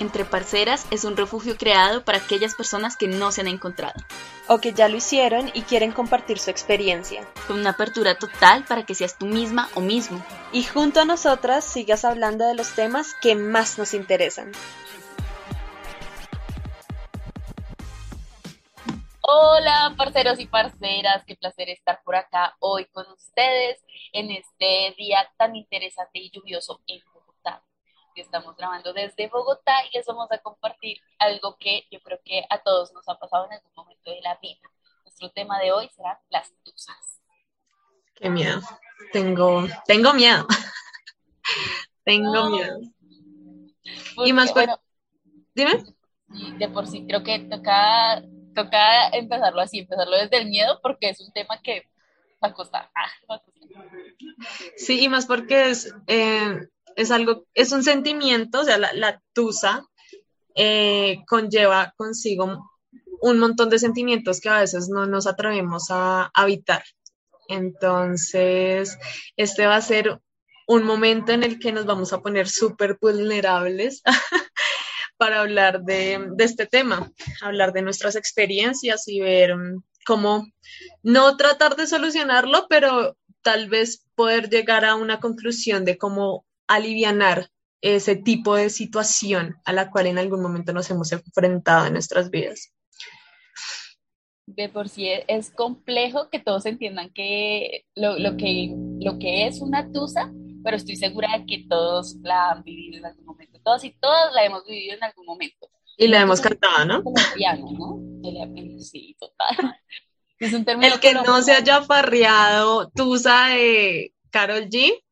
Entre Parceras es un refugio creado para aquellas personas que no se han encontrado. O que ya lo hicieron y quieren compartir su experiencia. Con una apertura total para que seas tú misma o mismo. Y junto a nosotras sigas hablando de los temas que más nos interesan. Hola, parceros y parceras, qué placer estar por acá hoy con ustedes en este día tan interesante y lluvioso en estamos grabando desde Bogotá y les vamos a compartir algo que yo creo que a todos nos ha pasado en algún momento de la vida. Nuestro tema de hoy será las tusas. Qué miedo. Tengo, tengo miedo. tengo miedo. y más bueno, dime. De por sí creo que toca, toca empezarlo así, empezarlo desde el miedo porque es un tema que va a costar. Ah, sí, y más porque es eh, es algo, es un sentimiento, o sea, la, tusa eh, conlleva consigo un montón de sentimientos que a veces no nos atrevemos a habitar. Entonces, este va a ser un momento en el que nos vamos a poner súper vulnerables para hablar de, este tema, hablar de nuestras experiencias y ver mm, cómo no tratar de solucionarlo, pero tal vez poder llegar a una conclusión de cómo alivianar ese tipo de situación a la cual en algún momento nos hemos enfrentado en nuestras vidas. De por sí es complejo que todos entiendan que lo, que lo que es una tusa, pero estoy segura de que todos la han vivido en algún momento. Todos y todas la hemos vivido en algún momento. Y la hemos cantado, ¿no? ¿no? Sí, total. El que no se haya farreado tusa de Carol G,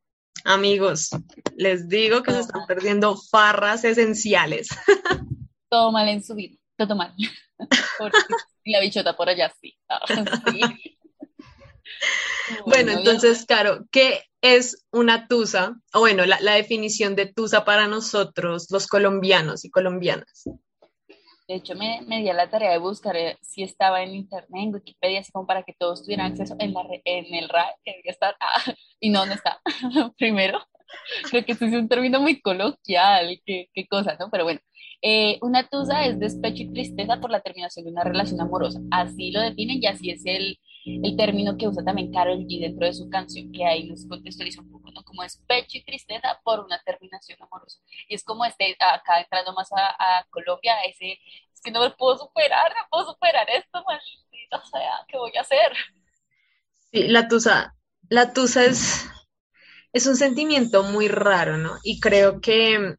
Amigos, les digo que se están perdiendo farras esenciales. Todo mal en su vida, todo mal. y la bichota por allá sí. Ah, bueno, entonces, claro, ¿qué es una tusa? O bueno, la, la definición de tusa para nosotros, los colombianos y colombianas. De hecho, me, me di a la tarea de buscar eh, si estaba en internet, en Wikipedia, así como para que todos tuvieran acceso en, la, en el RAE, que debería estar, ah, y no, no está. Primero, creo que esto es un término muy coloquial, qué, qué cosa, ¿no? Pero bueno, eh, una tusa es despecho y tristeza por la terminación de una relación amorosa. Así lo definen y así es el, el término que usa también Carol G dentro de su canción, que ahí nos contextualiza un poco, ¿no? Como despecho y tristeza por una terminación amorosa. Y es como este, acá entrando más a, Colombia, ese, es que no me puedo superar, no puedo superar esto, maldito sea, ¿qué voy a hacer? Sí, la tusa, la tusa es, es un sentimiento muy raro, ¿no? Y creo que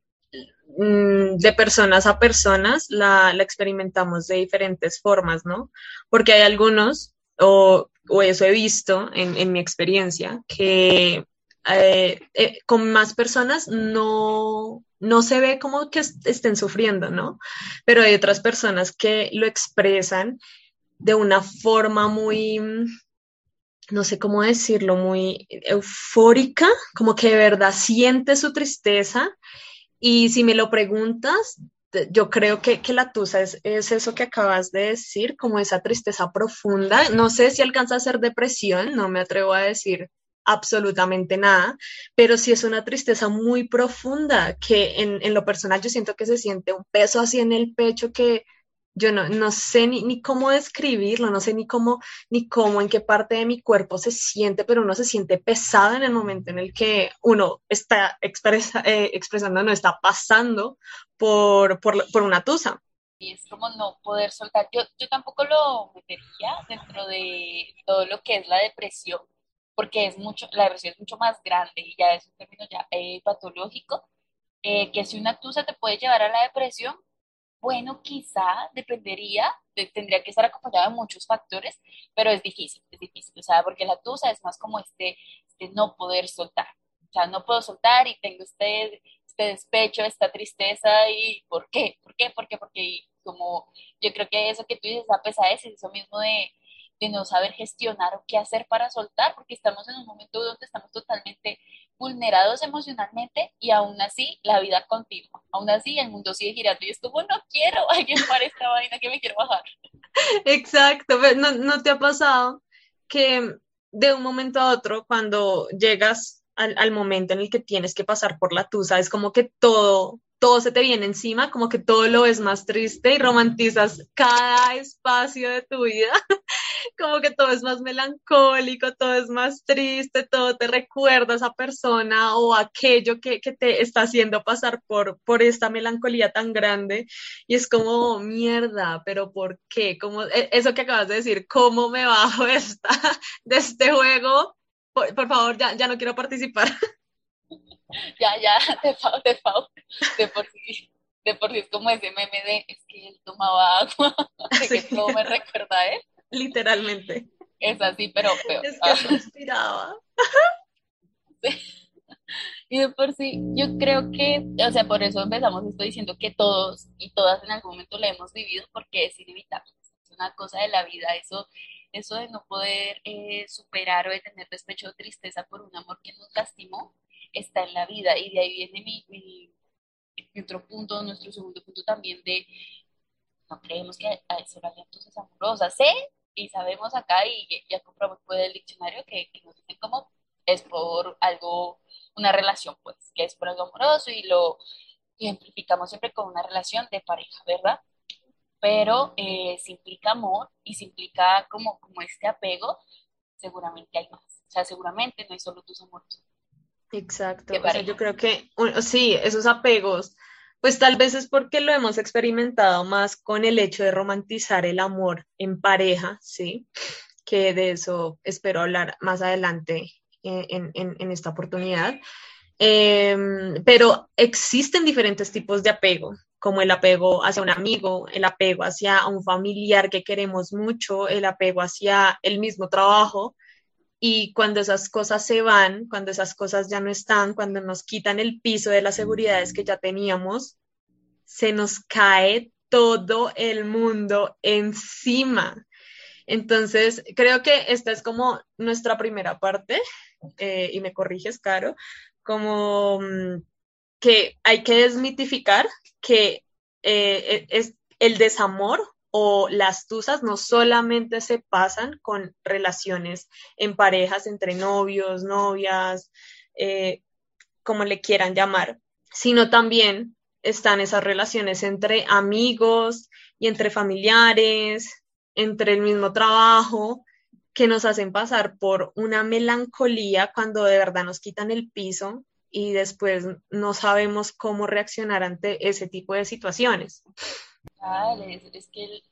Mm, de personas a personas la, experimentamos de diferentes formas, ¿no? Porque hay algunos, o, eso he visto en, mi experiencia, que eh, eh, con más personas no, no se ve como que estén sufriendo, ¿no? Pero hay otras personas que lo expresan de una forma muy, no sé cómo decirlo, muy eufórica, como que de verdad siente su tristeza y si me lo preguntas, yo creo que, la tusa es, eso que acabas de decir, como esa tristeza profunda. No sé si alcanza a ser depresión, no me atrevo a decir absolutamente nada, pero sí es una tristeza muy profunda que en, en lo personal yo siento que se siente un peso así en el pecho que, yo no, no sé ni, ni, cómo describirlo, no sé ni cómo, ni cómo, en qué parte de mi cuerpo se siente, pero uno se siente pesado en el momento en el que uno está expresa, eh, expresando, no está pasando por, por, por, una tusa. Y es como no poder soltar. Yo, yo tampoco lo metería dentro de todo lo que es la depresión, porque es mucho, la depresión es mucho más grande y ya es un término ya eh, patológico, eh, que si una tusa te puede llevar a la depresión, bueno, quizá dependería, tendría que estar acompañado de muchos factores, pero es difícil, es difícil, o sea, porque la tusa es más como este, este no poder soltar, o sea, no puedo soltar y tengo este, este despecho, esta tristeza y ¿por qué? ¿Por qué? ¿Por qué? Porque como yo creo que eso que tú dices, esa pesadez es eso mismo de, de no saber gestionar o qué hacer para soltar, porque estamos en un momento donde estamos totalmente vulnerados emocionalmente y aún así la vida continúa. Aún así el mundo sigue girando y es como, no quiero, alguien para esta vaina que me quiero bajar. Exacto, ¿No, ¿no te ha pasado que de un momento a otro, cuando llegas al, al, momento en el que tienes que pasar por la tusa, es como que todo todo se te viene encima, como que todo lo ves más triste y romantizas cada espacio de tu vida, como que todo es más melancólico, todo es más triste, todo te recuerda a esa persona o aquello que, que te está haciendo pasar por, por esta melancolía tan grande y es como, mierda, pero ¿por qué? Como, e, eso que acabas de decir, ¿cómo me bajo esta, de este juego? Por, por favor, ya, ya no quiero participar. ya, ya, de favor, de favor, de por sí, de por sí es como ese meme de, es que él tomaba agua, de que todo me recuerda a él. Literalmente. Es así, pero peor. Es que respiraba. Y de por sí, yo creo que, o sea, por eso empezamos esto diciendo que todos y todas en algún momento lo hemos vivido porque es inevitable. Es una cosa de la vida, eso, eso de no poder eh, superar o de tener despecho o tristeza por un amor que nos lastimó, está en la vida. Y de ahí viene mi, mi, otro punto, nuestro segundo punto también de no creemos que hay entonces amorosas. Sé y sabemos acá y ya compramos por el diccionario que, nos dicen como es por algo, una relación, pues, que es por algo amoroso y lo identificamos siempre con una relación de pareja, ¿verdad? Pero eh, si implica amor y si implica como, como este apego, seguramente hay más. O sea, seguramente no hay solo tus amores. Exacto. O sea, yo creo que sí, esos apegos, pues tal vez es porque lo hemos experimentado más con el hecho de romantizar el amor en pareja, ¿sí? Que de eso espero hablar más adelante en, en, esta oportunidad. Em, pero existen diferentes tipos de apego, como el apego hacia un amigo, el apego hacia un familiar que queremos mucho, el apego hacia el mismo trabajo, y cuando esas cosas se van, cuando esas cosas ya no están, cuando nos quitan el piso de las seguridades que ya teníamos, se nos cae todo el mundo encima. Entonces, creo que esta es como nuestra primera parte, eh, y me corriges, Caro, como mm, que hay que desmitificar que eh, e, es el desamor o las tusas no solamente se pasan con relaciones en parejas entre novios, novias, eh, como le quieran llamar, sino también están esas relaciones entre amigos y entre familiares, entre el mismo trabajo, que nos hacen pasar por una melancolía cuando de verdad nos quitan el piso y después no sabemos cómo reaccionar ante ese tipo de situaciones es, que el,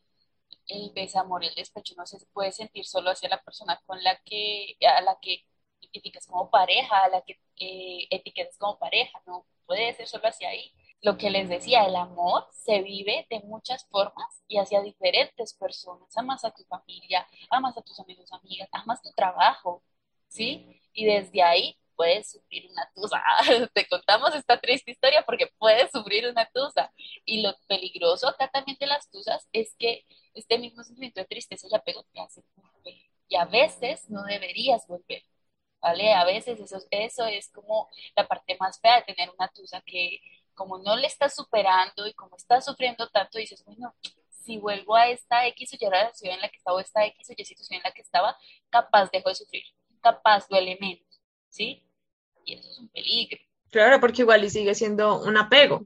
el desamor, el despecho no se puede sentir solo hacia la persona con la que, a la que etiquetas como pareja, a la que eh, etiquetas como pareja, no puede ser solo hacia ahí. Lo que les decía, el amor se vive de muchas formas y hacia diferentes personas. Amas a tu familia, amas a tus amigos, amigas, amas tu trabajo, ¿sí? Y desde ahí puedes sufrir una tusa. Te contamos esta triste historia porque puedes sufrir una tusa. Y lo peligroso acá también de las tusas es que este mismo sentimiento de tristeza y apego te hace volver. Y a veces no deberías volver. ¿Vale? A veces eso, eso es como la parte más fea de tener una tusa que como no le estás superando y como estás sufriendo tanto, dices, bueno, si vuelvo a esta X o Y relación en la que estaba, o esta X o Y situación en la que estaba, capaz dejo de sufrir, capaz duele menos, ¿sí? Y eso es un peligro. Claro, porque igual y sigue siendo un apego,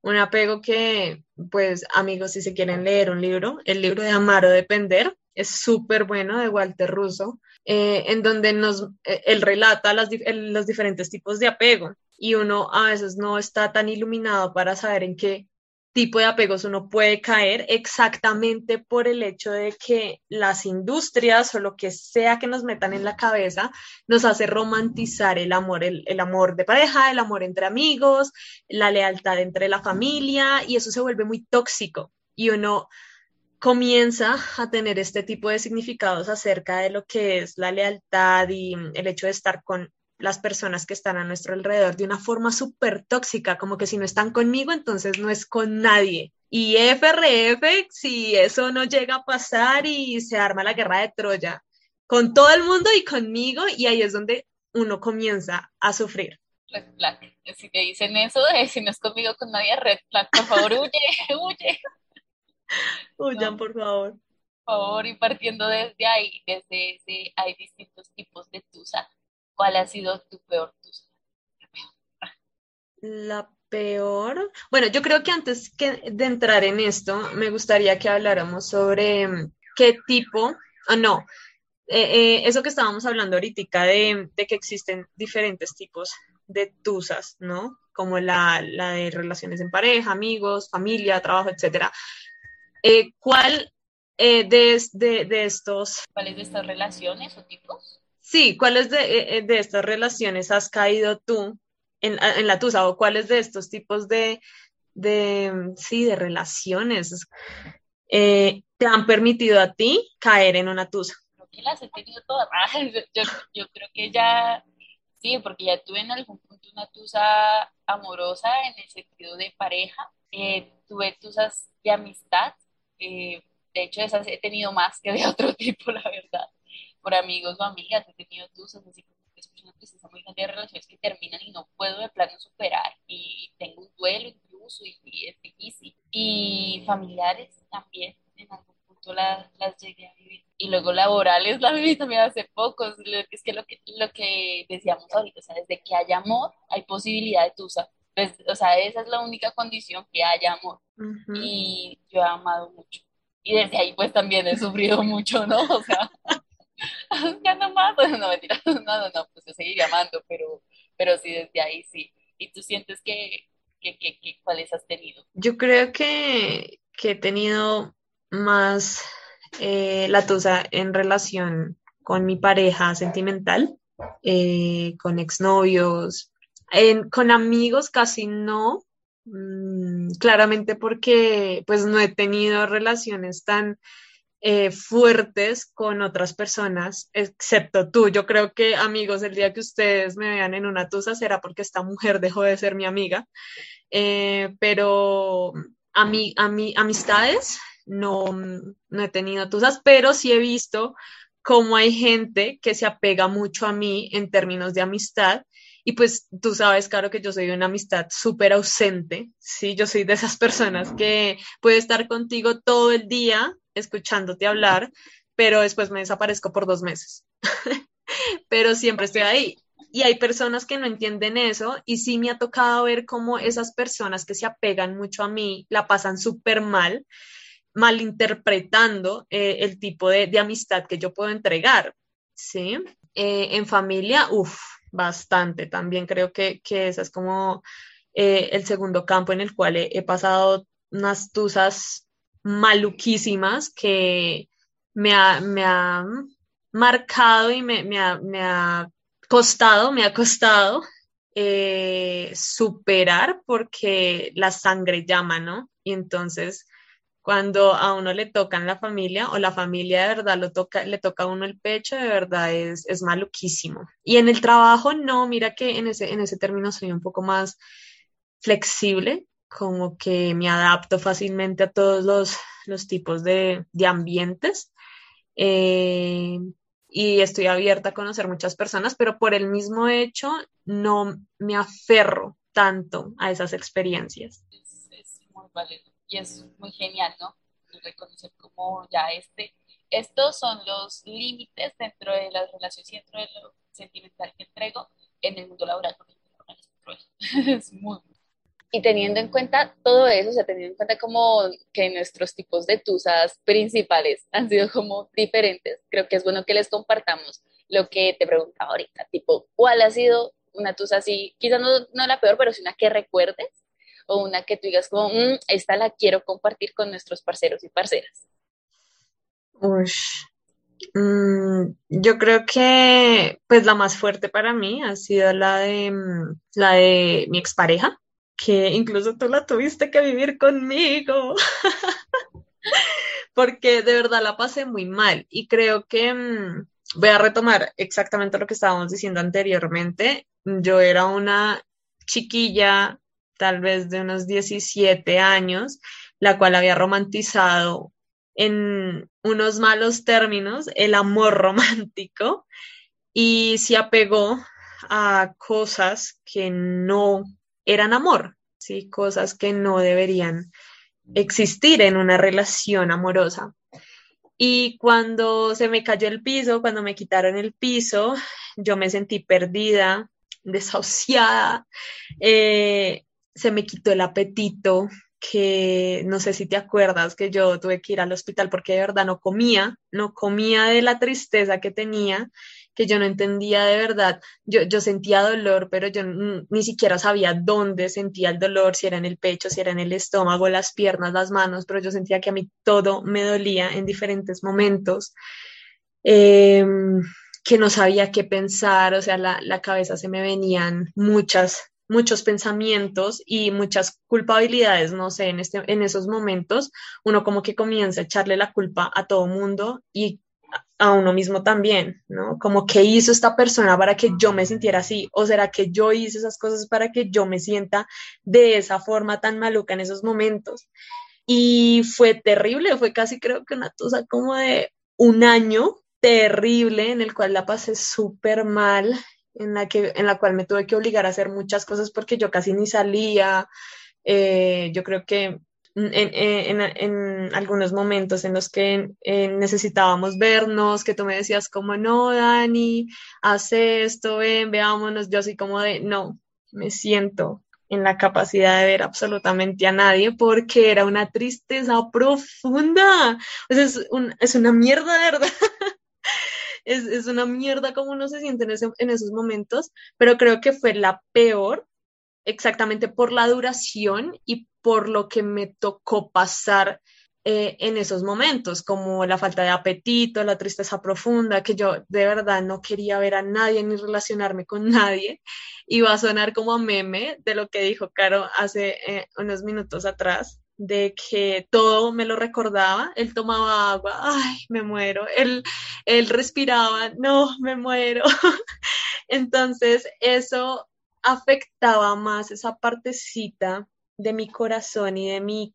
un apego que, pues, amigos, si se quieren leer un libro, el libro de Amar o Depender, es súper bueno de Walter Russo, eh, en donde nos, eh, él relata las, los diferentes tipos de apego y uno a veces no está tan iluminado para saber en qué tipo de apegos uno puede caer exactamente por el hecho de que las industrias o lo que sea que nos metan en la cabeza nos hace romantizar el amor, el, amor de pareja, el amor entre amigos, la lealtad entre la familia y eso se vuelve muy tóxico. Y uno comienza a tener este tipo de significados acerca de lo que es la lealtad y el hecho de estar con las personas que están a nuestro alrededor de una forma súper tóxica, como que si no están conmigo, entonces no es con nadie. Y FRF, si eso no llega a pasar y se arma la guerra de Troya, con todo el mundo y conmigo, y ahí es donde uno comienza a sufrir. Red flag. Si te dicen eso, si no es conmigo, con nadie, red flag, por favor, huye, huye. Huyan, por favor. Por favor, y partiendo desde ahí, desde ese, hay distintos de ¿Cuál ha sido tu peor tusa? La peor. Bueno, yo creo que antes que de entrar en esto, me gustaría que habláramos sobre mm, qué tipo, o no, eh, eh, eso que estábamos hablando ahorita de, de, que existen diferentes tipos de tusas, ¿no? Como la, la de relaciones en pareja, amigos, familia, trabajo, etcétera. Eh, ¿Cuál de, de, de, estos... ¿Cuáles de estas relaciones o tipos? Sí, ¿cuáles de, de estas relaciones has caído tú en, en, la tusa o cuáles de estos tipos de, de sí, de relaciones eh, te han permitido a ti caer en una tusa? Creo que las he tenido todas. Yo, creo que ya, sí, porque ya tuve en algún punto una tusa amorosa en el sentido de pareja. Eh, tuve tusas de amistad. Eh, de hecho, esas he tenido más que de otro tipo, la verdad. Por amigos amigas he tenido tusas así como es una tristeza muy grande de relaciones que terminan y no puedo de plano superar y tengo un duelo incluso y, es difícil. Y familiares también, en algún punto las, las llegué a vivir. Y luego laborales la viví también hace poco. Es que lo que, lo que decíamos ahorita, o sea, desde que haya amor hay posibilidad de tusa. Pues, o sea, esa es la única condición, que haya amor. Y yo he amado mucho. Y desde ahí pues también he sufrido mucho, ¿no? O sea, ya no más, no, mentira, no, no, no, pues yo seguiría amando, pero, pero sí, desde ahí sí. ¿Y tú sientes que, que cuáles has tenido? Yo creo que, que he tenido más eh, la tusa en relación con mi pareja sentimental, eh, con exnovios, en, con amigos casi no, mm, claramente porque pues no he tenido relaciones tan eh, fuertes con otras personas, excepto tú. Yo creo que, amigos, el día que ustedes me vean en una tusa será porque esta mujer dejó de ser mi amiga. Eh, pero a mí, a mí, amistades no, no he tenido tusas, pero sí he visto cómo hay gente que se apega mucho a mí en términos de amistad. Y pues tú sabes, claro, que yo soy una amistad súper ausente, ¿sí? Yo soy de esas personas que puede estar contigo todo el día, escuchándote hablar, pero después me desaparezco por dos meses. pero siempre estoy ahí. Y hay personas que no entienden eso y sí me ha tocado ver cómo esas personas que se apegan mucho a mí la pasan súper mal, malinterpretando eh, el tipo de, de, amistad que yo puedo entregar. ¿sí? Eh, en familia, uff, bastante. También creo que, que ese es como eh, el segundo campo en el cual he, he pasado unas tusas maluquísimas que me ha, me ha marcado y me, me, ha, me, ha, costado, me ha costado eh, superar porque la sangre llama, ¿no? Y entonces cuando a uno le tocan la familia o la familia de verdad lo toca, le toca a uno el pecho, de verdad es, es maluquísimo. Y en el trabajo, no, mira que en ese, en ese término soy un poco más flexible, como que me adapto fácilmente a todos los, los tipos de, de ambientes. Eh, y estoy abierta a conocer muchas personas, pero por el mismo hecho no me aferro tanto a esas experiencias. Es, es muy y es muy genial, ¿no? Reconocer como ya este, estos son los límites dentro de las relaciones y dentro de lo sentimental que entrego en el mundo laboral, es muy, y teniendo en cuenta todo eso, o sea, teniendo en cuenta como que nuestros tipos de tusas principales han sido como diferentes, creo que es bueno que les compartamos lo que te preguntaba ahorita, tipo, ¿cuál ha sido una tusa así, quizás no, no la peor, pero sí una que recuerdes o una que tú digas como, mmm, esta la quiero compartir con nuestros parceros y parceras? Uy, mm, yo creo que pues la más fuerte para mí ha sido la de, mm, la de mi expareja que incluso tú la tuviste que vivir conmigo, porque de verdad la pasé muy mal y creo que mmm, voy a retomar exactamente lo que estábamos diciendo anteriormente. Yo era una chiquilla, tal vez de unos 17 años, la cual había romantizado en unos malos términos el amor romántico y se apegó a cosas que no eran amor, ¿sí? Cosas que no deberían existir en una relación amorosa. Y cuando se me cayó el piso, cuando me quitaron el piso, yo me sentí perdida, desahuciada. Eh, se me quitó el apetito, que no sé si te acuerdas que yo tuve que ir al hospital porque de verdad no comía, no comía de la tristeza que tenía, que yo no entendía de verdad. Yo, yo sentía dolor, pero yo ni siquiera sabía dónde sentía el dolor, si era en el pecho, si era en el estómago, las piernas, las manos, pero yo sentía que a mí todo me dolía en diferentes momentos. Em, que no sabía qué pensar, o sea, la, la cabeza se me venían muchas muchos pensamientos y muchas culpabilidades, no sé, en, este, en esos momentos uno como que comienza a echarle la culpa a todo mundo y a uno mismo también, ¿no? Como que hizo esta persona para que yo me sintiera así, o será que yo hice esas cosas para que yo me sienta de esa forma tan maluca en esos momentos. Y fue terrible, fue casi creo que una cosa como de un año terrible en el cual la pasé súper mal en la, que, en la cual me tuve que obligar a hacer muchas cosas porque yo casi ni salía. Eh, yo creo que en, en, algunos momentos en los que necesitábamos vernos, que tú me decías como, no, Dani, haz esto, ven, veámonos, yo así como de, no, me siento en la capacidad de ver absolutamente a nadie porque era una tristeza profunda. Es, un, es una mierda, ¿verdad? es, es, una mierda como uno se siente en, ese, en esos momentos, pero creo que fue la peor exactamente por la duración y por lo que me tocó pasar eh, en esos momentos, como la falta de apetito, la tristeza profunda, que yo de verdad no quería ver a nadie ni relacionarme con nadie. Iba a sonar como a meme de lo que dijo Caro hace eh, unos minutos atrás, de que todo me lo recordaba, él tomaba agua, ay, me muero, él, él respiraba, no, me muero. Entonces, eso afectaba más esa partecita de mi corazón y de mi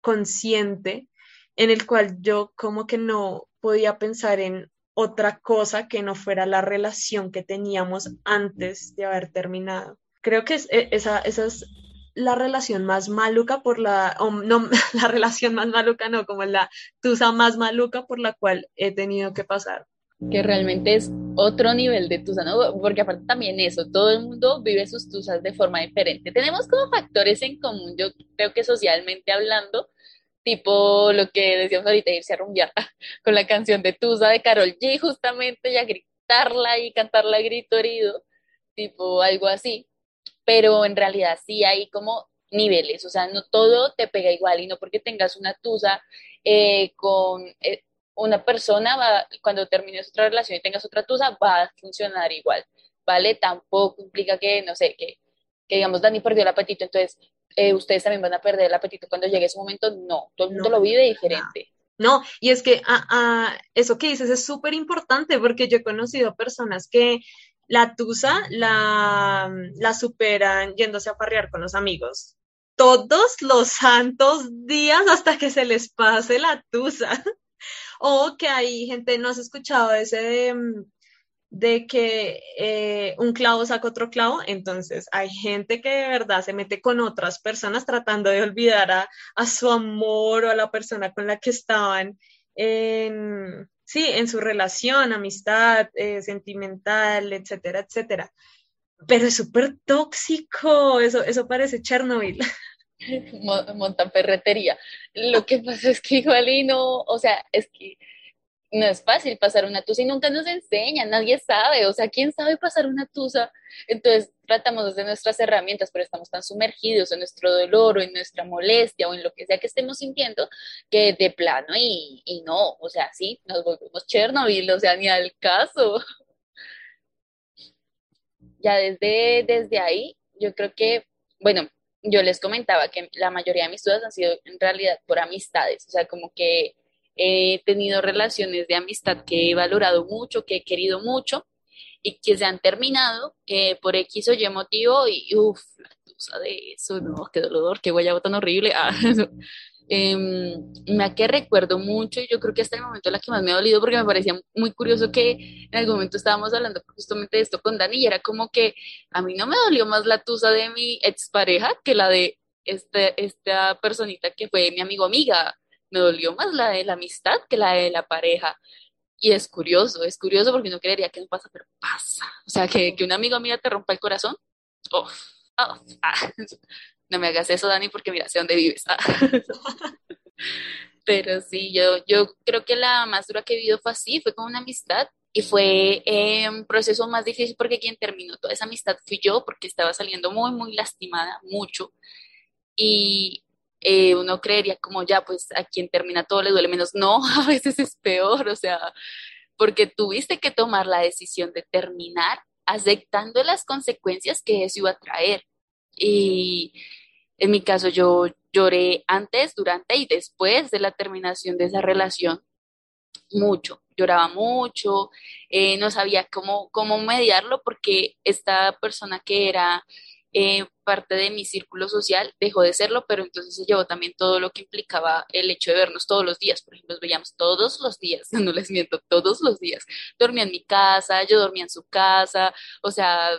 consciente en el cual yo como que no podía pensar en otra cosa que no fuera la relación que teníamos antes de haber terminado. Creo que es, e, esa, esa es la relación más maluca por la, no, la relación más maluca, no, como la tusa más maluca por la cual he tenido que pasar. Que realmente es otro nivel de tusa, ¿no? Porque aparte también eso, todo el mundo vive sus tusas de forma diferente. Tenemos como factores en común, yo creo que socialmente hablando, tipo lo que decíamos ahorita, irse a rumbear con la canción de Tusa de Carol G, justamente, y a gritarla y cantarla a grito herido, tipo algo así pero en realidad sí hay como niveles, o sea, no todo te pega igual y no porque tengas una tusa eh, con eh, una persona, va, cuando termines otra relación y tengas otra tusa, va a funcionar igual, ¿vale? Tampoco implica que, no sé, que, que digamos, Dani perdió el apetito, entonces eh, ustedes también van a perder el apetito cuando llegue ese momento, no, todo el mundo lo vive diferente. No, y es que ah, ah, eso que dices es súper importante porque yo he conocido personas que la tusa la, la superan yéndose a farrear con los amigos. Todos los santos días hasta que se les pase la tusa. O que hay gente, ¿no has escuchado ese de, de que eh, un clavo saca otro clavo? Entonces hay gente que de verdad se mete con otras personas tratando de olvidar a, a su amor o a la persona con la que estaban en, sí, en su relación, amistad, eh, sentimental, etcétera, etcétera. Pero es súper tóxico, eso, eso parece Chernobyl. Montan ferretería. Lo que pasa es que igual y no, o sea, es que no es fácil pasar una tusa y nunca nos enseñan, nadie sabe, o sea, ¿quién sabe pasar una tusa? Entonces tratamos de nuestras herramientas, pero estamos tan sumergidos en nuestro dolor o en nuestra molestia o en lo que sea que estemos sintiendo, que de plano y, y no, o sea, sí, nos volvemos Chernobyl, o sea, ni al caso. Ya desde, desde ahí, yo creo que, bueno, yo les comentaba que la mayoría de mis dudas han sido en realidad por amistades, o sea, como que he tenido relaciones de amistad que he valorado mucho, que he querido mucho y que se han terminado eh, por X o Y motivo y uff, la tusa de eso, no, qué dolor, qué guayabo tan horrible. Ah, eh, me que recuerdo mucho y yo creo que hasta el momento la que más me ha dolido porque me parecía muy curioso que en algún momento estábamos hablando justamente de esto con Dani y era como que a mí no me dolió más la tusa de mi expareja que la de este, esta personita que fue mi amigo amiga me dolió más la de la amistad que la de la pareja. Y es curioso, es curioso porque no creería que no pasa, pero pasa. O sea, que, que una amiga mía te rompa el corazón, Oh, ah, no me hagas eso, Dani, porque mira, sé dónde vives. Pero sí, yo, yo creo que la más dura que he vivido fue así, fue con una amistad y fue un proceso más difícil porque quien terminó toda esa amistad fui yo porque estaba saliendo muy, muy lastimada, mucho. Y eh, uno creería como ya, pues a quien termina todo le duele menos. No, a veces es peor, o sea, porque tuviste que tomar la decisión de terminar aceptando las consecuencias que eso iba a traer. Y en mi caso yo lloré antes, durante y después de la terminación de esa relación mucho, lloraba mucho, eh, no sabía cómo, cómo mediarlo porque esta persona que era eh, parte de mi círculo social dejó de serlo, pero entonces se llevó también todo lo que implicaba el hecho de vernos todos los días. Por ejemplo, nos veíamos todos los días, no les miento, todos los días. Dormía en mi casa, yo dormía en su casa, o sea,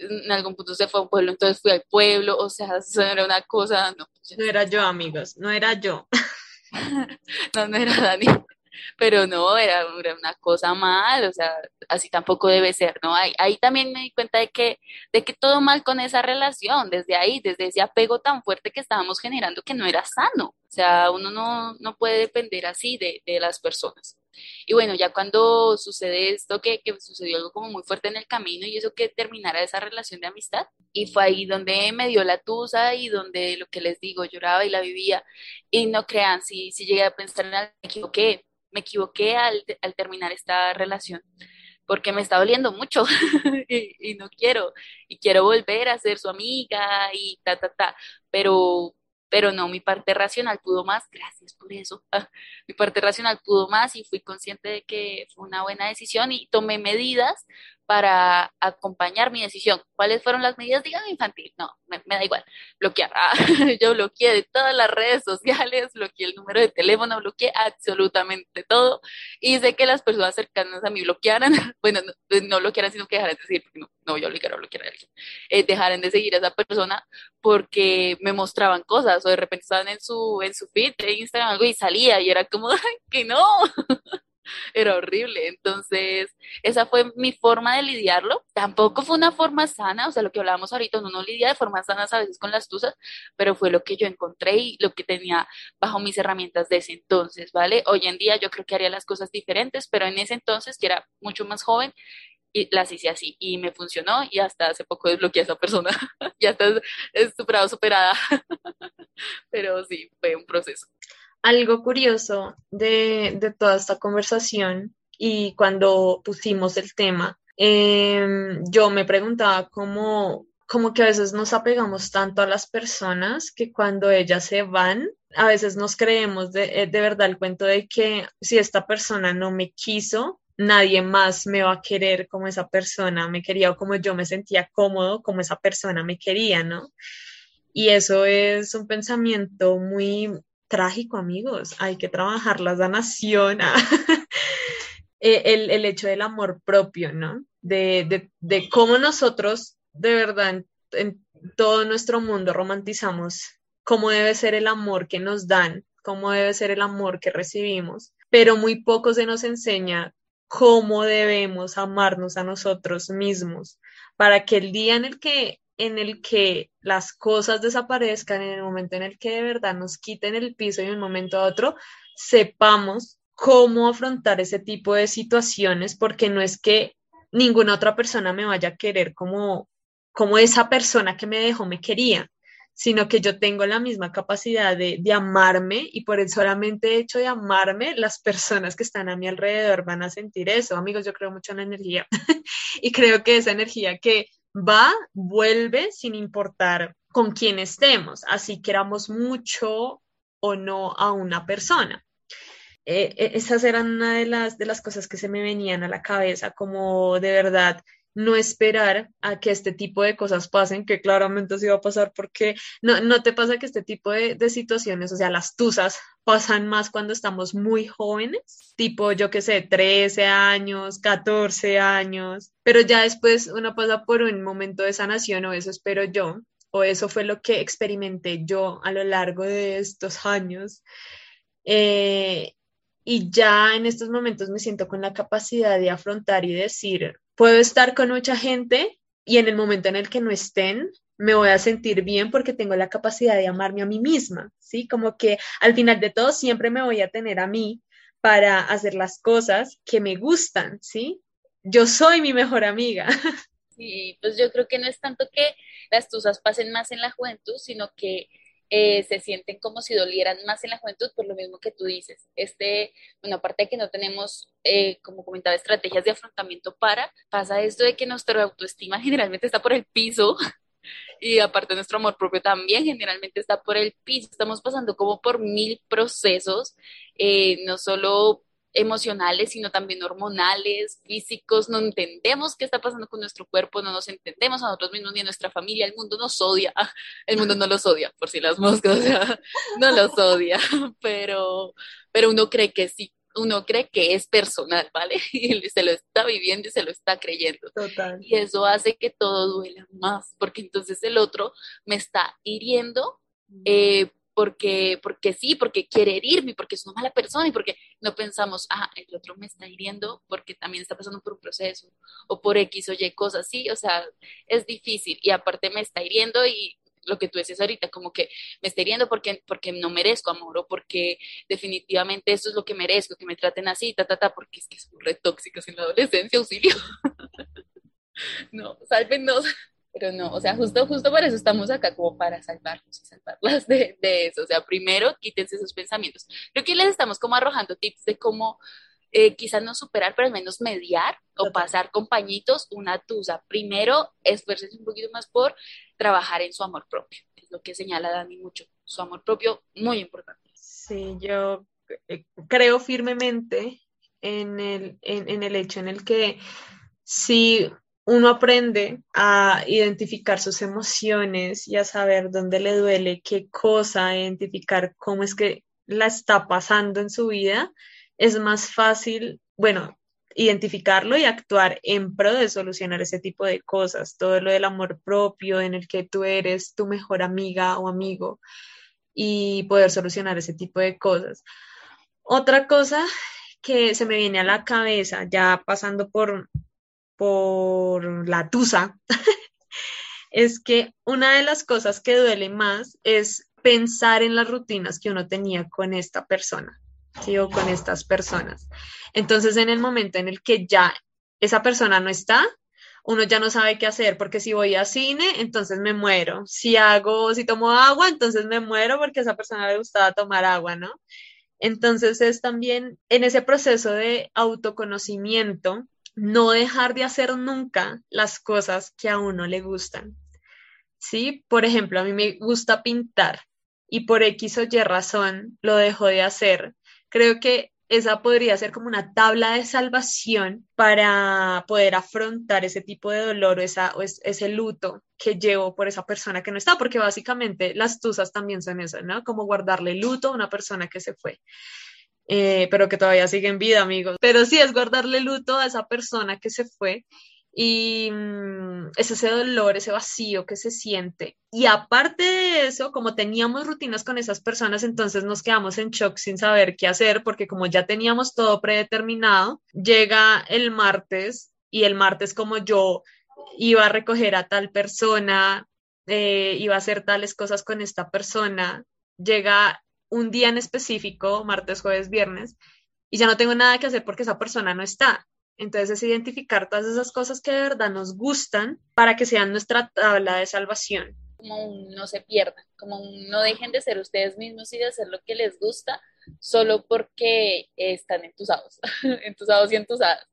en algún punto se fue a un pueblo, entonces fui al pueblo, o sea, eso era una cosa, no. No era yo, amigos, no era yo. no, no era Dani pero no, era, una cosa mal, o sea, así tampoco debe ser, ¿no? Ahí, ahí también me di cuenta de que, de que todo mal con esa relación, desde ahí, desde ese apego tan fuerte que estábamos generando que no era sano, o sea, uno no, no puede depender así de, de las personas. Y bueno, ya cuando sucede esto, que, que, sucedió algo como muy fuerte en el camino y eso que terminara esa relación de amistad, y fue ahí donde me dio la tusa y donde lo que les digo, lloraba y la vivía, y no crean, si, si llegué a pensar en algo, equivoqué, me equivoqué al, terminar esta relación porque me está doliendo mucho y, no quiero, y quiero volver a ser su amiga y ta, ta, ta, pero, pero no, mi parte racional pudo más, gracias por eso, mi parte racional pudo más y fui consciente de que fue una buena decisión y tomé medidas para acompañar mi decisión. ¿Cuáles fueron las medidas? Digan infantil. No, me, da igual. Bloquear. Ah, yo bloqueé de todas las redes sociales, bloqueé el número de teléfono, bloqueé absolutamente todo. Y sé que las personas cercanas a mí bloquearan, bueno, no, no bloquearan, sino que dejaran de seguir, no, no a obligar a bloquear a alguien. Eh, dejaran de seguir a esa persona porque me mostraban cosas o de repente estaban en su, en su feed de Instagram algo y salía y era como, que no. era horrible. Entonces, esa fue mi forma de lidiarlo. Tampoco fue una forma sana, o sea, lo que hablábamos ahorita, uno no lidia de formas sanas a veces con las tusas, pero fue lo que yo encontré y lo que tenía bajo mis herramientas de ese entonces, ¿vale? Hoy en día yo creo que haría las cosas diferentes, pero en ese entonces, que era mucho más joven, y las hice así y me funcionó y hasta hace poco desbloqueé a esa persona. ya está superado, superada. pero sí, fue un proceso algo curioso de, toda esta conversación y cuando pusimos el tema, em, yo me preguntaba cómo, como que a veces nos apegamos tanto a las personas que cuando ellas se van, a veces nos creemos de, de verdad el cuento de que si esta persona no me quiso, nadie más me va a querer como esa persona me quería o como yo me sentía cómodo como esa persona me quería, ¿no? Y eso es un pensamiento muy, trágico, amigos. Hay que trabajar la sanación, ah, eh, el, el, hecho del amor propio, ¿no? De, de, de cómo nosotros, de verdad, en, todo nuestro mundo romantizamos cómo debe ser el amor que nos dan, cómo debe ser el amor que recibimos, pero muy poco se nos enseña cómo debemos amarnos a nosotros mismos para que el día en el que en el que las cosas desaparezcan, en el momento en el que de verdad nos quiten el piso y de un momento a otro sepamos cómo afrontar ese tipo de situaciones, porque no es que ninguna otra persona me vaya a querer como, como esa persona que me dejó me quería, sino que yo tengo la misma capacidad de, de, amarme y por el solamente hecho de amarme, las personas que están a mi alrededor van a sentir eso. Amigos, yo creo mucho en la energía y creo que esa energía que va, vuelve sin importar con quién estemos, así queramos mucho o no a una persona. Eh, eh, esas eran una de las, de las cosas que se me venían a la cabeza, como de verdad no esperar a que este tipo de cosas pasen, que claramente sí va a pasar porque no, no te pasa que este tipo de, de, situaciones, o sea, las tusas pasan más cuando estamos muy jóvenes, tipo, yo qué sé, 13 años, 14 años, pero ya después uno pasa por un momento de sanación o eso espero yo, o eso fue lo que experimenté yo a lo largo de estos años. Eh, y ya en estos momentos me siento con la capacidad de afrontar y decir, puedo estar con mucha gente y en el momento en el que no estén, me voy a sentir bien porque tengo la capacidad de amarme a mí misma, ¿sí? Como que al final de todo siempre me voy a tener a mí para hacer las cosas que me gustan, ¿sí? Yo soy mi mejor amiga. Sí, pues yo creo que no es tanto que las tusas pasen más en la juventud, sino que eh, se sienten como si dolieran más en la juventud por lo mismo que tú dices. Este, bueno, aparte de que no tenemos, eh, como comentaba, estrategias de afrontamiento para, pasa esto de que nuestra autoestima generalmente está por el piso y aparte nuestro amor propio también generalmente está por el piso. Estamos pasando como por mil procesos, eh, no solo emocionales, sino también hormonales, físicos, no entendemos qué está pasando con nuestro cuerpo, no nos entendemos a nosotros mismos ni a nuestra familia, el mundo nos odia, el mundo no los odia, por si las moscas, o sea, no los odia, pero, pero uno cree que sí, uno cree que es personal, ¿vale? Y se lo está viviendo y se lo está creyendo. Total. Y eso hace que todo duela más, porque entonces el otro me está hiriendo eh, porque, porque sí, porque quiere herirme, porque es una mala persona y porque no pensamos, ah, el otro me está hiriendo porque también está pasando por un proceso o por X o Y cosas, sí, o sea, es difícil y aparte me está hiriendo y lo que tú decías ahorita, como que me está hiriendo porque, porque no merezco amor o porque definitivamente eso es lo que merezco, que me traten así, ta, ta, ta, porque es que son re tóxicas en la adolescencia, auxilio. no, sálvenos. Pero no, o sea, justo, justo por eso estamos acá, como para salvarnos y salvarlas de, de eso. O sea, primero quítense esos pensamientos. Creo que les estamos como arrojando tips de cómo eh, quizás no superar, pero al menos mediar o pasar con pañitos una tusa. Primero, esfuerces un poquito más por trabajar en su amor propio, es lo que señala Dani mucho. Su amor propio, muy importante. Sí, yo eh, creo firmemente en el, en, en el hecho en el que si uno aprende a identificar sus emociones y a saber dónde le duele, qué cosa, identificar cómo es que la está pasando en su vida, es más fácil, bueno, identificarlo y actuar en pro de solucionar ese tipo de cosas, todo lo del amor propio en el que tú eres tu mejor amiga o amigo y poder solucionar ese tipo de cosas. Otra cosa que se me viene a la cabeza, ya pasando por por la tusa, es que una de las cosas que duele más es pensar en las rutinas que uno tenía con esta persona, ¿sí? O con estas personas. Entonces, en el momento en el que ya esa persona no está, uno ya no sabe qué hacer, porque si voy a cine, entonces me muero. Si hago, si tomo agua, entonces me muero porque a esa persona le gustaba tomar agua, ¿no? Entonces es también en ese proceso de autoconocimiento no dejar de hacer nunca las cosas que a uno le gustan. ¿Sí? Por ejemplo, a mí me gusta pintar y por X o Y razón lo dejo de hacer. Creo que esa podría ser como una tabla de salvación para poder afrontar ese tipo de dolor o, ese luto que llevo por esa persona que no está, porque básicamente las tusas también son eso, ¿no? Como guardarle luto a una persona que se fue. Eh, pero que todavía sigue en vida, amigos. Pero sí es guardarle luto a esa persona que se fue y mm, es ese dolor, ese vacío que se siente. Y aparte de eso, como teníamos rutinas con esas personas, entonces nos quedamos en shock sin saber qué hacer, porque como ya teníamos todo predeterminado, llega el martes y el martes como yo iba a recoger a tal persona, eh, iba a hacer tales cosas con esta persona, llega un día en específico, martes, jueves, viernes, y ya no tengo nada que hacer porque esa persona no está. Entonces es identificar todas esas cosas que de verdad nos gustan para que sean nuestra tabla de salvación. Como no se pierdan, como no dejen de ser ustedes mismos y de hacer lo que les gusta solo porque están entusados, entusados y entusadas.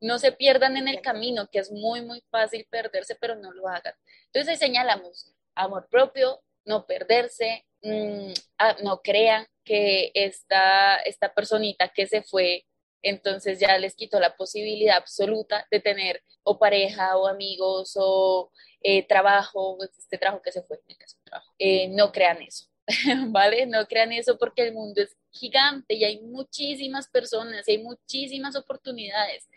No se pierdan en el camino, que es muy, muy fácil perderse, pero no lo hagan. Entonces ahí señalamos amor propio, no perderse, Mm, ah, no crean que esta, esta personita que se fue, entonces ya les quitó la posibilidad absoluta de tener o pareja o amigos o eh, trabajo, pues, este trabajo que se fue, en caso trabajo. Eh, no crean eso, ¿vale? No crean eso porque el mundo es gigante y hay muchísimas personas y hay muchísimas oportunidades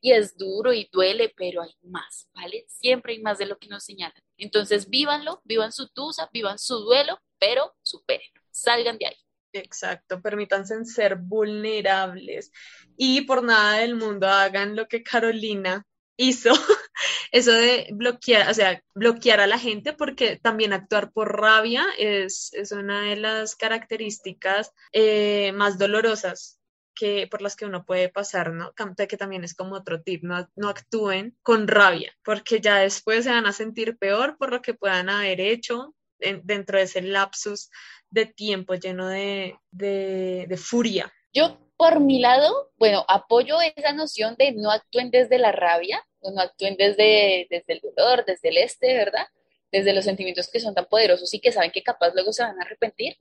y es duro y duele, pero hay más, ¿vale? Siempre hay más de lo que nos señalan. Entonces, vívanlo, vivan su tusa, vivan su duelo, pero superen, salgan de ahí. Exacto, permítanse ser vulnerables y por nada del mundo hagan lo que Carolina hizo eso de bloquear, o sea, bloquear a la gente porque también actuar por rabia es, es una de las características eh, más dolorosas que, por las que uno puede pasar, ¿no? Que también es como otro tip, no, no actúen con rabia, porque ya después se van a sentir peor por lo que puedan haber hecho dentro de ese lapsus de tiempo lleno de, de, furia. Yo, por mi lado, bueno, apoyo esa noción de no actúen desde la rabia, no actúen desde, desde el dolor, desde el este, ¿verdad? Desde los sentimientos que son tan poderosos y que saben que capaz luego se van a arrepentir.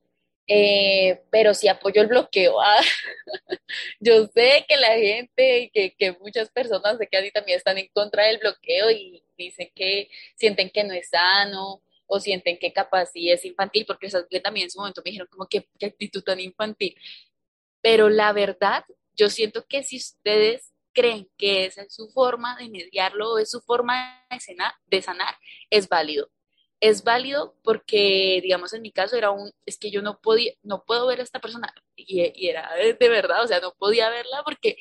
Eh, pero sí apoyo el bloqueo. Ah, yo sé que la gente, que, que muchas personas sé que así también están en contra del bloqueo y dicen que sienten que no es sano o sienten que capaz sí es infantil, porque también en su momento me dijeron como que qué actitud tan infantil. Pero la verdad, yo siento que si ustedes creen que esa es su forma de mediarlo o es su forma de, de sanar, es válido. Es válido porque, digamos, en mi caso era un, es que yo no podía, no puedo ver a esta persona y, era de, de, verdad, o sea, no podía verla porque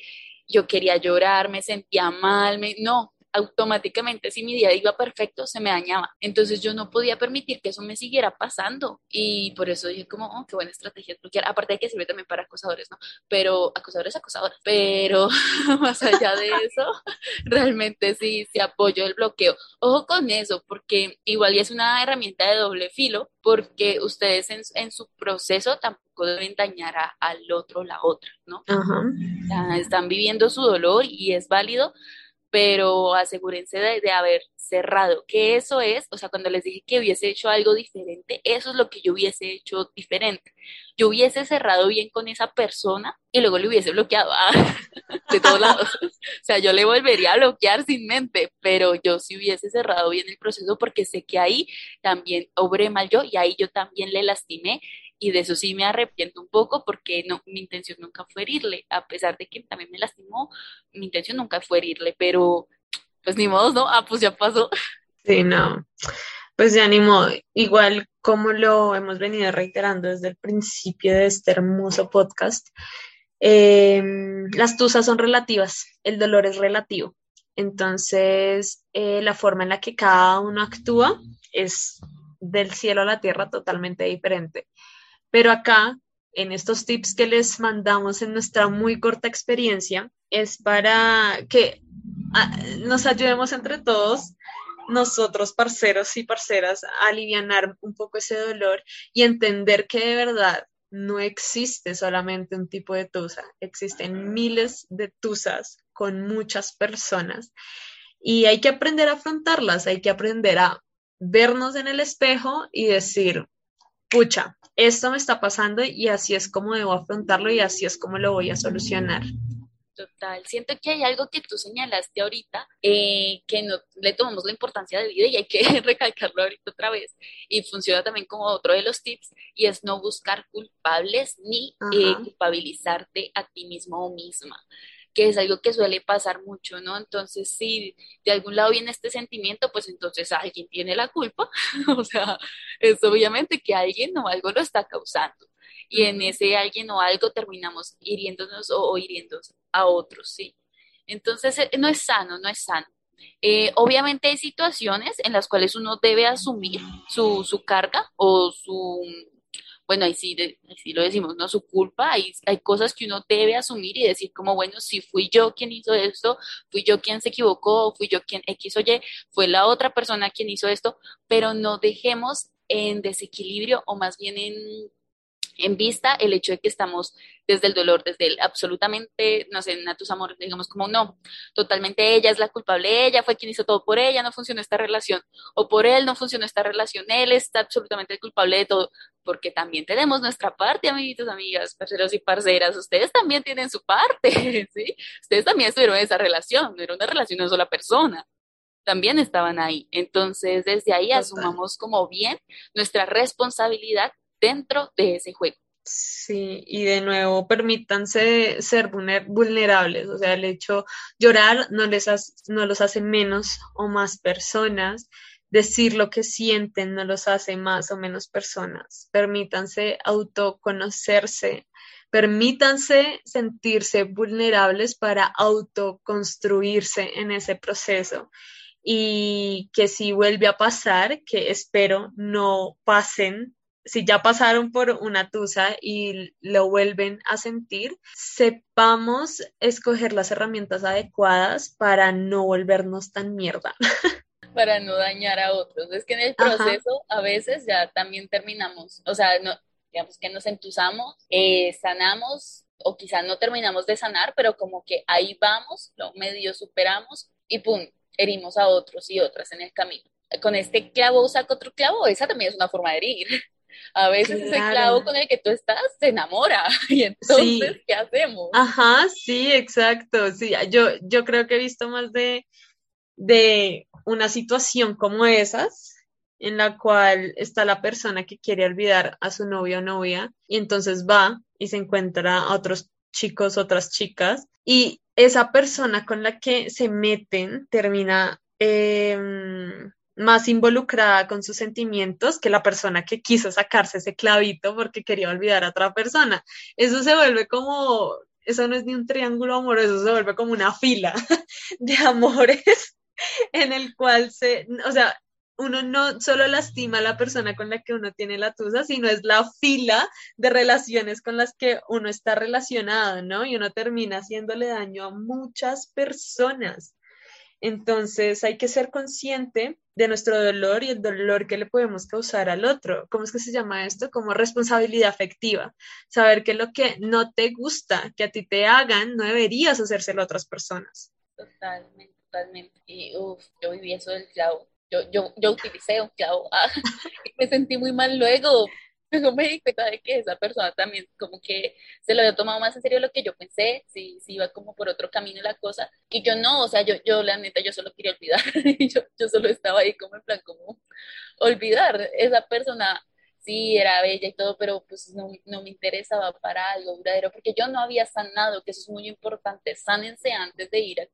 yo quería llorar, me sentía mal, me, no, automáticamente si mi día iba perfecto se me dañaba. Entonces yo no podía permitir que eso me siguiera pasando y por eso dije como, oh, qué buena estrategia bloquear. Aparte de que sirve también para acosadores, ¿no? Pero acosadores, acosadores. Pero más allá de eso, realmente sí, sí apoyo el bloqueo. Ojo con eso, porque igual es una herramienta de doble filo, porque ustedes en, en su proceso tampoco deben dañar a, al otro, la otra, ¿no? están viviendo su dolor y es válido, pero asegúrense de, haber cerrado, que eso es, o sea, cuando les dije que hubiese hecho algo diferente, eso es lo que yo hubiese hecho diferente. Yo hubiese cerrado bien con esa persona y luego le hubiese bloqueado de todos lados. o sea, yo le volvería a bloquear sin mente, pero yo sí hubiese cerrado bien el proceso porque sé que ahí también obré mal yo y ahí yo también le lastimé y de eso sí me arrepiento un poco porque no, mi intención nunca fue herirle, a pesar de que también me lastimó, mi intención nunca fue herirle, pero pues ni modo, ¿no? Ah, pues ya pasó. Sí, no, pues ya ni modo, igual como lo hemos venido reiterando desde el principio de este hermoso podcast, em, las tusas son relativas, el dolor es relativo. Entonces, eh, la forma en la que cada uno actúa es del cielo a la tierra totalmente diferente. Pero acá, en estos tips que les mandamos en nuestra muy corta experiencia, es para que ah, nos ayudemos entre todos nosotros, parceros y parceras, a aliviar un poco ese dolor y entender que de verdad no existe solamente un tipo de tusa, existen miles de tusas con muchas personas y hay que aprender a afrontarlas, hay que aprender a vernos en el espejo y decir, pucha, esto me está pasando y así es como debo afrontarlo y así es como lo voy a solucionar. Total, siento que hay algo que tú señalaste ahorita, eh, que no le tomamos la importancia de vida y hay que recalcarlo ahorita otra vez. Y funciona también como otro de los tips, y es no buscar culpables ni eh, culpabilizarte a ti mismo o misma que es algo que suele pasar mucho, ¿no? Entonces, si de algún lado viene este sentimiento, pues entonces alguien tiene la culpa, o sea, es obviamente que alguien o algo lo está causando. Y en ese alguien o algo terminamos hiriéndonos o, hiriendo a otros, ¿sí? Entonces, eh, no es sano, no es sano. Eh, obviamente hay situaciones en las cuales uno debe asumir su, su carga o su, bueno, ahí sí, lo decimos, ¿no? Su culpa, hay, hay cosas que uno debe asumir y decir como, bueno, si fui yo quien hizo esto, fui yo quien se equivocó, fui yo quien X o Y, fue la otra persona quien hizo esto, pero no dejemos en desequilibrio o más bien en en vista el hecho de que estamos desde el dolor, desde el absolutamente, no sé, en tus amores, digamos como no, totalmente ella es la culpable, ella fue quien hizo todo por ella, no funcionó esta relación, o por él no funcionó esta relación, él está absolutamente culpable de todo, porque también tenemos nuestra parte, amiguitos, amigas, parceros y parceras, ustedes también tienen su parte, ¿sí? Ustedes también estuvieron en esa relación, no era una relación de una sola persona también estaban ahí. Entonces, desde ahí asumamos como bien nuestra responsabilidad dentro de ese juego. Sí, y de nuevo, permítanse ser vulnerables, o sea, el hecho, llorar no, les no los hace menos o más personas, decir lo que sienten no los hace más o menos personas, permítanse autoconocerse, Permítanse sentirse vulnerables para autoconstruirse en ese proceso y que si vuelve a pasar, que espero no pasen, si ya pasaron por una tusa y lo vuelven a sentir, sepamos escoger las herramientas adecuadas para no volvernos tan mierda. Para no dañar a otros. Es que en el proceso a veces ya también terminamos, o sea, no, digamos que nos entusamos, eh, sanamos o quizás no terminamos de sanar, pero como que ahí vamos, lo medio superamos y pum, herimos a otros y otras en el camino. Con este clavo saco otro clavo, esa también es una forma de herir. A veces ese clavo con el que tú estás se enamora y entonces, ¿qué hacemos? Ajá, sí, exacto. Sí, yo, yo creo que he visto más de, de una situación como esas en la cual está la persona que quiere olvidar a su novio o novia y entonces va y se encuentra a otros chicos, otras chicas y esa persona con la que se meten termina em, más involucrada con sus sentimientos que la persona que quiso sacarse ese clavito porque quería olvidar a otra persona. Eso se vuelve como, eso no es ni un triángulo amoroso, se vuelve como una fila de amores en el cual se, o sea, uno no solo lastima a la persona con la que uno tiene la tusa, sino es la fila de relaciones con las que uno está relacionado, ¿no? Y uno termina haciéndole daño a muchas personas. Entonces hay que ser consciente de nuestro dolor y el dolor que le podemos causar al otro. ¿Cómo es que se llama esto? Como responsabilidad afectiva. Saber que lo que no te gusta que a ti te hagan, no deberías hacérselo a otras personas. Totalmente, totalmente. Y uff, yo viví eso del clavo yo, yo, yo utilicé un clavo ah, y me sentí muy mal luego. Luego me di cuenta de que esa persona también como que se lo había tomado más en serio de lo que yo pensé, si, si iba como por otro camino la cosa, y yo no, o sea, yo, yo la neta, yo solo quería olvidar, y yo, yo solo estaba ahí como en plan, como olvidar, esa persona sí era bella y todo, pero pues no, no, me interesaba para algo duradero, porque yo no había sanado, que eso es muy importante, sánense antes de ir a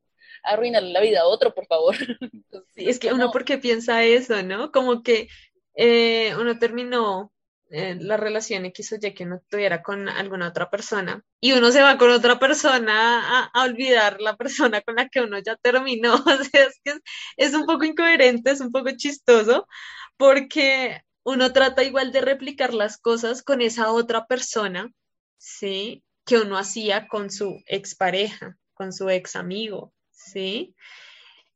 arruinarle la vida a otro, por favor. sí, es que uno porque piensa eso, ¿no? Como que eh, uno terminó eh, la relación X o Y que uno tuviera con alguna otra persona y uno se va con otra persona a, olvidar la persona con la que uno ya terminó. O sea, es que es un poco incoherente, es un poco chistoso porque uno trata igual de replicar las cosas con esa otra persona, ¿sí? Que uno hacía con su expareja, con su ex amigo, ¿sí?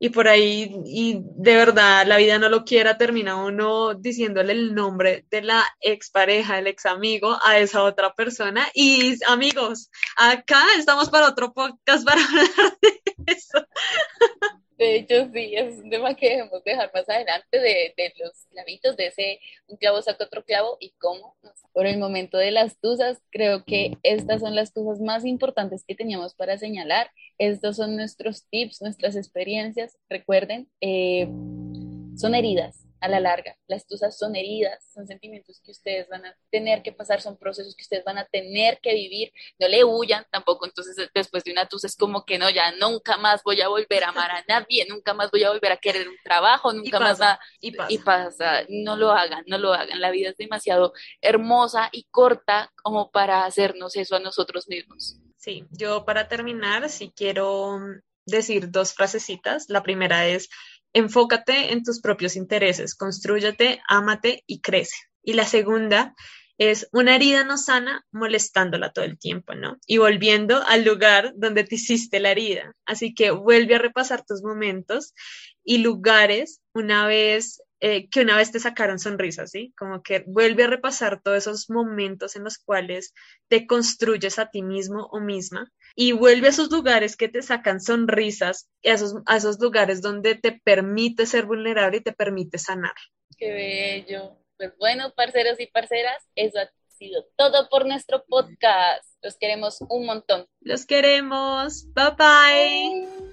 Y por ahí, y de verdad, la vida no lo quiera, termina uno diciéndole el nombre de la expareja, el ex amigo a esa otra persona. Y amigos, acá estamos para otro podcast para hablar de eso. De hecho, sí, es un tema que debemos dejar más adelante de, de los clavitos, de ese un clavo saca otro clavo y cómo. Por el momento de las tusas, creo que estas son las cosas más importantes que teníamos para señalar. Estos son nuestros tips, nuestras experiencias. Recuerden, eh, son heridas a la larga. Las tusas son heridas, son sentimientos que ustedes van a tener que pasar, son procesos que ustedes van a tener que vivir. No le huyan tampoco, entonces después de una tusa es como que no, ya nunca más voy a volver a amar a nadie, nunca más voy a volver a querer un trabajo, nunca más a... Y pasa. y pasa. No lo hagan, no lo hagan. La vida es demasiado hermosa y corta como para hacernos eso a nosotros mismos. Sí, yo para terminar, si quiero decir dos frasecitas. La primera es, enfócate en tus propios intereses, construyete, ámate y crece. Y la segunda es una herida no sana molestándola todo el tiempo, ¿no? Y volviendo al lugar donde te hiciste la herida. Así que vuelve a repasar tus momentos y lugares una vez eh, que una vez te sacaron sonrisas, ¿sí? Como que vuelve a repasar todos esos momentos en los cuales te construyes a ti mismo o misma y vuelve a esos lugares que te sacan sonrisas, a esos, a esos lugares donde te permite ser vulnerable y te permite sanar. Qué bello. Pues bueno, parceros y parceras, eso ha sido todo por nuestro podcast. Los queremos un montón. Los queremos. bye. bye.